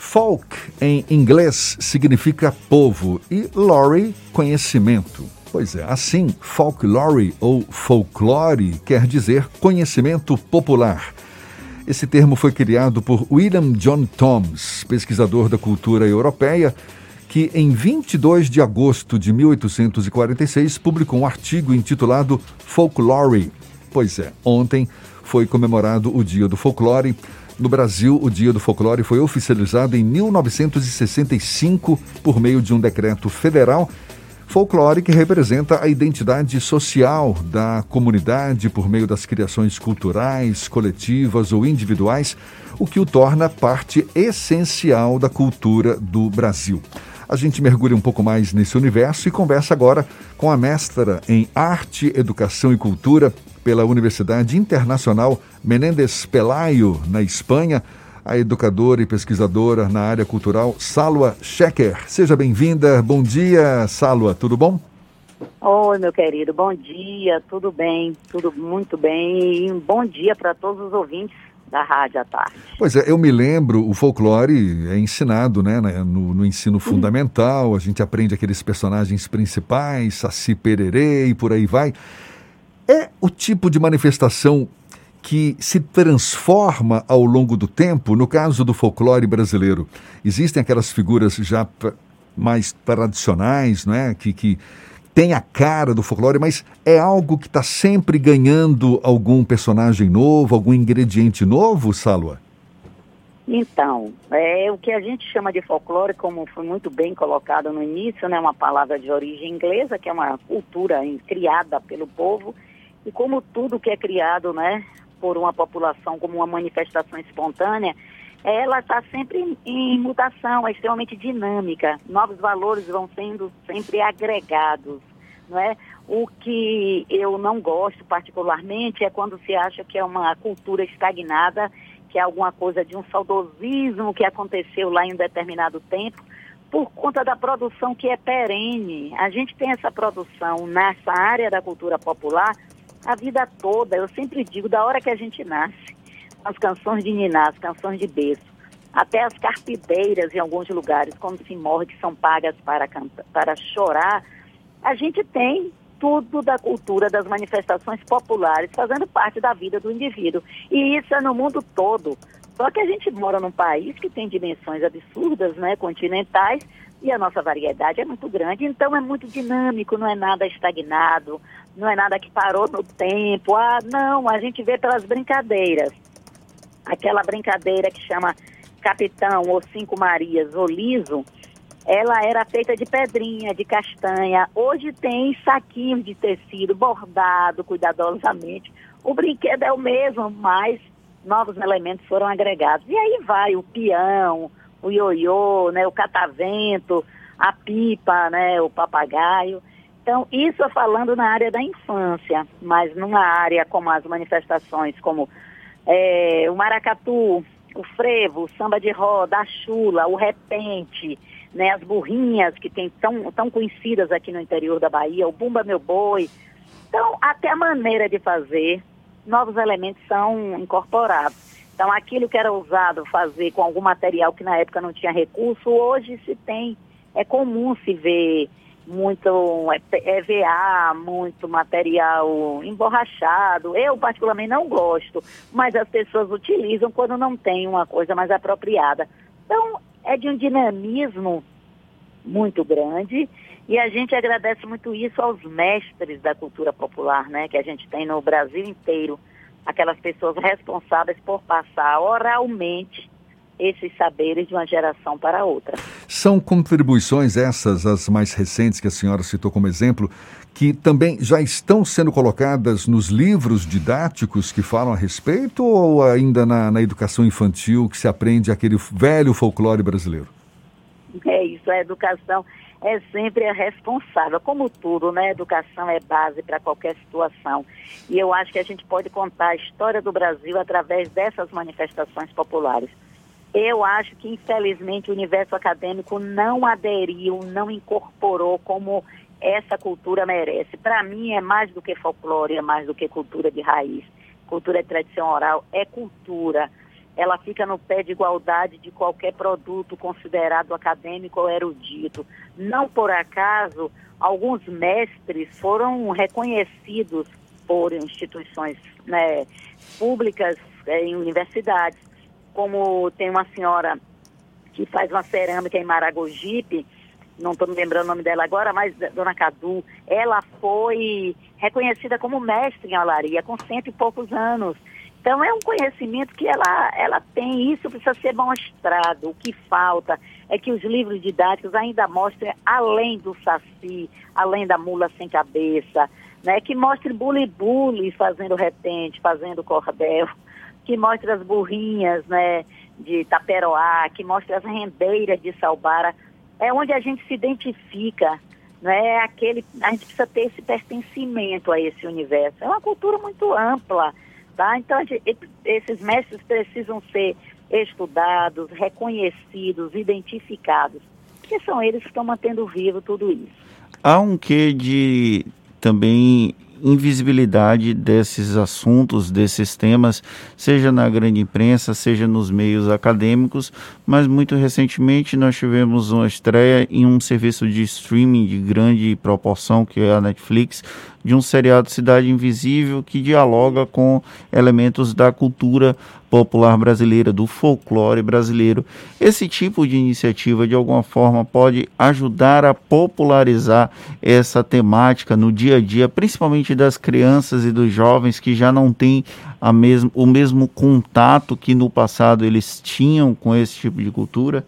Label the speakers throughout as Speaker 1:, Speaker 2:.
Speaker 1: Folk em inglês significa povo e lore conhecimento. Pois é, assim, folklore ou folklore quer dizer conhecimento popular. Esse termo foi criado por William John Thoms, pesquisador da cultura europeia, que em 22 de agosto de 1846 publicou um artigo intitulado Folklore. Pois é, ontem foi comemorado o Dia do Folclore. No Brasil, o Dia do Folclore foi oficializado em 1965 por meio de um decreto federal folclore que representa a identidade social da comunidade por meio das criações culturais, coletivas ou individuais, o que o torna parte essencial da cultura do Brasil. A gente mergulha um pouco mais nesse universo e conversa agora com a mestra em Arte, Educação e Cultura pela Universidade Internacional Menéndez Pelayo, na Espanha, a educadora e pesquisadora na área cultural Salwa Schecker. Seja bem-vinda. Bom dia, Salwa. Tudo bom?
Speaker 2: Oi, meu querido. Bom dia. Tudo bem? Tudo muito bem. E um bom dia para todos os ouvintes da rádio à tarde.
Speaker 1: Pois é, eu me lembro, o folclore é ensinado né, no, no ensino fundamental, a gente aprende aqueles personagens principais, Saci Pererê e por aí vai. É o tipo de manifestação que se transforma ao longo do tempo, no caso do folclore brasileiro. Existem aquelas figuras já mais tradicionais, não é? que, que tem a cara do folclore, mas é algo que está sempre ganhando algum personagem novo, algum ingrediente novo, Salwa?
Speaker 2: Então, é o que a gente chama de folclore, como foi muito bem colocado no início, né, uma palavra de origem inglesa, que é uma cultura criada pelo povo, e como tudo que é criado, né, por uma população como uma manifestação espontânea, ela está sempre em, mutação, é extremamente dinâmica. Novos valores vão sendo sempre agregados, não é? O que eu não gosto particularmente é quando se acha que é uma cultura estagnada, que é alguma coisa de um saudosismo que aconteceu lá em um determinado tempo, por conta da produção que é perene. A gente tem essa produção nessa área da cultura popular a vida toda. Eu sempre digo, da hora que a gente nasce, as canções de niná, as canções de berço, até as carpideiras em alguns lugares, quando se morre, que são pagas para, cantar, para chorar, a gente tem tudo da cultura das manifestações populares fazendo parte da vida do indivíduo. E isso é no mundo todo. Só que a gente mora num país que tem dimensões absurdas, né, continentais, e a nossa variedade é muito grande, então é muito dinâmico, não é nada estagnado, não é nada que parou no tempo. Ah, não, a gente vê pelas brincadeiras. Aquela brincadeira que chama Capitão ou Cinco Marias ou Liso, ela era feita de pedrinha, de castanha. Hoje tem saquinhos de tecido bordado cuidadosamente. O brinquedo é o mesmo, mas novos elementos foram agregados. E aí vai o peão, o ioiô, né, o catavento, a pipa, né, o papagaio. Então, isso falando na área da infância, mas numa área como as manifestações, como é, o maracatu, o frevo, o samba de roda, a chula, o repente, né, as burrinhas que tem tão, tão conhecidas aqui no interior da Bahia, o bumba meu boi. Então, até a maneira de fazer, novos elementos são incorporados. Então, aquilo que era usado fazer com algum material que na época não tinha recurso, hoje se tem, é comum se ver muito EVA, muito material emborrachado. Eu, particularmente, não gosto, mas as pessoas utilizam quando não tem uma coisa mais apropriada. Então, é de um dinamismo muito grande e a gente agradece muito isso aos mestres da cultura popular, né, que a gente tem no Brasil inteiro, aquelas pessoas responsáveis por passar oralmente esses saberes de uma geração para outra.
Speaker 1: São contribuições essas, as mais recentes que a senhora citou como exemplo, que também já estão sendo colocadas nos livros didáticos que falam a respeito ou ainda na, na educação infantil que se aprende aquele velho folclore brasileiro?
Speaker 2: É isso, a educação é sempre a responsável. Como tudo, né? Educação é base para qualquer situação. E eu acho que a gente pode contar a história do Brasil através dessas manifestações populares. Eu acho que, infelizmente, o universo acadêmico não aderiu, não incorporou como essa cultura merece. Para mim, é mais do que folclore, é mais do que cultura de raiz. Cultura de tradição oral é cultura. ela fica no pé de igualdade de qualquer produto considerado acadêmico ou erudito. Não por acaso, alguns mestres foram reconhecidos por instituições né, públicas é, em universidades, como tem uma senhora que faz uma cerâmica em Maragogipe, não estou me lembrando o nome dela agora, mas Dona Cadu, ela foi reconhecida como mestre em olaria com cento e poucos anos. Então é um conhecimento que ela, ela tem, isso precisa ser mostrado. O que falta é que os livros didáticos ainda mostrem além do saci, além da mula sem cabeça, né? que mostre buli-buli fazendo repente, fazendo cordel, que mostre as burrinhas né, de taperoá, que mostre as rendeiras de salbara é onde a gente se identifica, não é aquele, a gente precisa ter esse pertencimento a esse universo. É uma cultura muito ampla, tá? Então gente, esses mestres precisam ser estudados, reconhecidos, identificados, porque são eles que estão mantendo vivo tudo isso.
Speaker 3: Há um quê de também invisibilidade desses assuntos, desses temas, seja na grande imprensa, seja nos meios acadêmicos, mas muito recentemente nós tivemos uma estreia em um serviço de streaming de grande proporção, que é a Netflix, de um seriado Cidade Invisível que dialoga com elementos da cultura popular brasileira, do folclore brasileiro. Esse tipo de iniciativa, de alguma forma, pode ajudar a popularizar essa temática no dia a dia, principalmente das crianças e dos jovens que já não têm a mesmo, o mesmo contato que no passado eles tinham com esse tipo de cultura?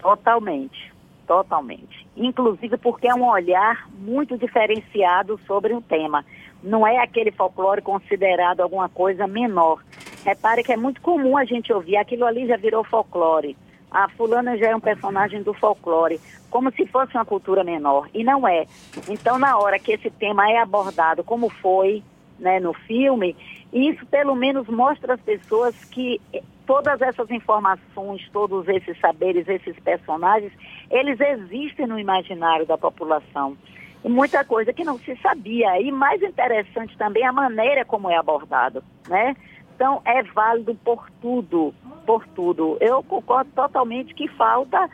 Speaker 2: Totalmente, totalmente. Inclusive porque é um olhar muito diferenciado sobre o tema não é aquele folclore considerado alguma coisa menor. Repare que é muito comum a gente ouvir, aquilo ali já virou folclore. A fulana já é um personagem do folclore, como se fosse uma cultura menor. E não é. Então, na hora que esse tema é abordado, como foi né, no filme, isso pelo menos mostra às pessoas que eh, todas essas informações, todos esses saberes, esses personagens, eles existem no imaginário da população muita coisa que não se sabia. E mais interessante também a maneira como é abordado, né? Então, é válido por tudo, por tudo. Eu concordo totalmente que falta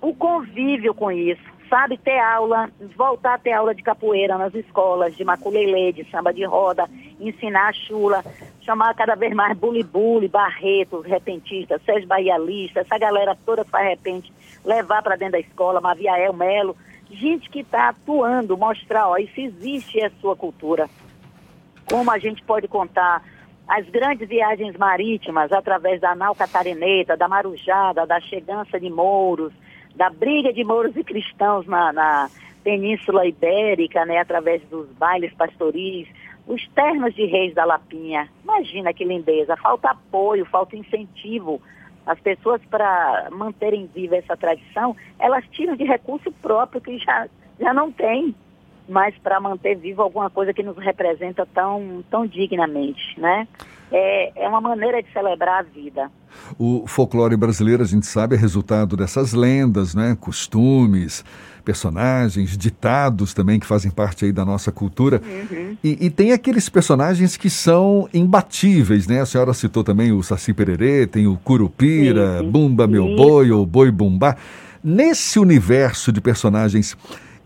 Speaker 2: o convívio com isso, sabe? Ter aula, voltar a ter aula de capoeira nas escolas, de maculelê, de samba de roda, ensinar a chula, chamar cada vez mais buli-buli, barretos, repentistas, Sérgio Bahia Lista, essa galera toda que faz repente, levar para dentro da escola, Maviael Melo, gente que está atuando, mostrar, ó, isso existe é a sua cultura. Como a gente pode contar as grandes viagens marítimas através da nau catarineta, da marujada, da chegança de mouros, da briga de mouros e cristãos na, na Península Ibérica, né, através dos bailes pastoris, os ternos de reis da Lapinha. Imagina que lindeza, falta apoio, falta incentivo as pessoas, para manterem viva essa tradição, elas tiram de recurso próprio que já, já não tem, mas para manter viva alguma coisa que nos representa tão, tão dignamente, né? É, é uma maneira de celebrar a vida.
Speaker 1: O folclore brasileiro, a gente sabe, é resultado dessas lendas, né? costumes, personagens, ditados também que fazem parte aí da nossa cultura. Uhum. E, e, tem aqueles personagens que são imbatíveis, né? A senhora citou também o Saci Pererê, tem o Curupira, sim, sim. Bumba Meu sim. Boi ou Boi Bumbá. Nesse universo de personagens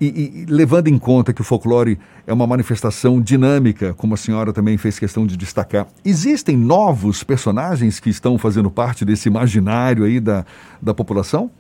Speaker 1: e, e, levando em conta que o folclore é uma manifestação dinâmica, como a senhora também fez questão de destacar, existem novos personagens que estão fazendo parte desse imaginário aí da, da população?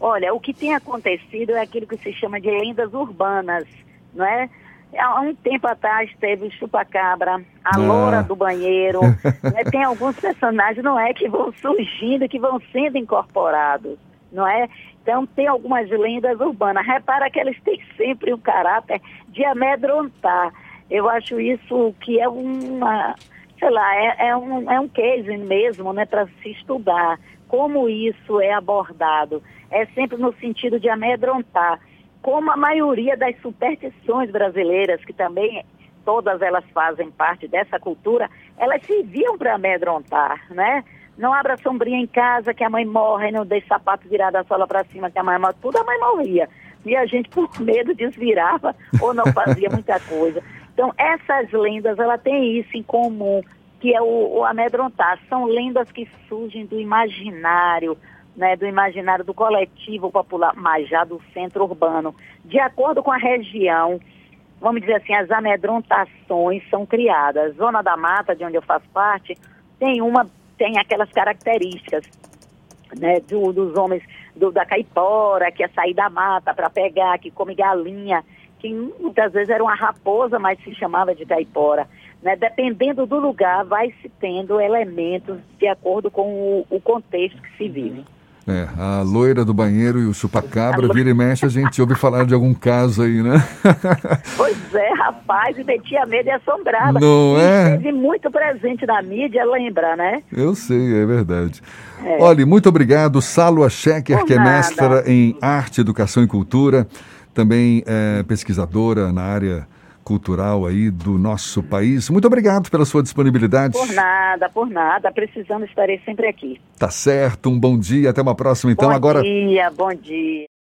Speaker 2: Olha, o que tem acontecido é aquilo que se chama de lendas urbanas, não é? Há um tempo atrás teve o chupacabra, a ah. loura do banheiro, né? tem alguns personagens, não é, que vão surgindo, que vão sendo incorporados, não é? Então, tem algumas lendas urbanas. Repara que eles têm sempre o caráter de amedrontar. Eu acho isso que é uma, sei lá, é, é um, é um case mesmo, né, para se estudar. Como isso é abordado. É sempre no sentido de amedrontar. Como a maioria das superstições brasileiras, que também todas elas fazem parte dessa cultura, elas serviam para amedrontar, né? Não abra sombrinha em casa que a mãe morre, não deixe sapato virado a sola para cima que a mãe morre. Tudo a mãe morria. E a gente, por medo, desvirava ou não fazia muita coisa. Então, essas lendas, ela tem isso em comum. que é o, o amedrontar. São lendas que surgem do imaginário, né, do imaginário do coletivo popular, mas já do centro urbano. De acordo com a região, vamos dizer assim, as amedrontações são criadas. Zona da Mata, de onde eu faço parte, tem uma, tem aquelas características né, do, dos homens do, da caipora, que é sair da mata para pegar, que come galinha, que muitas vezes era uma raposa, mas se chamava de caipora. Né? Dependendo do lugar, vai se tendo elementos de acordo com o, o contexto que se vive.
Speaker 1: É, a loira do banheiro e o chupacabra, vira e mexe, a gente ouve falar de algum caso aí, né?
Speaker 2: pois é, rapaz, e metia medo e assombrava.
Speaker 1: Não
Speaker 2: e
Speaker 1: é?
Speaker 2: Esteve muito presente na mídia, lembra, né?
Speaker 1: Eu sei, é verdade. É. Olha, muito obrigado, Salwa Schecker, que é mestra em Arte, Educação e Cultura, também é pesquisadora na área cultural aí do nosso país. Muito obrigado pela sua disponibilidade.
Speaker 2: Por nada, por nada. Precisando, estarei sempre aqui.
Speaker 1: Tá certo. Um bom dia. Até uma próxima. Então,
Speaker 2: bom
Speaker 1: agora.
Speaker 2: Dia, bom dia.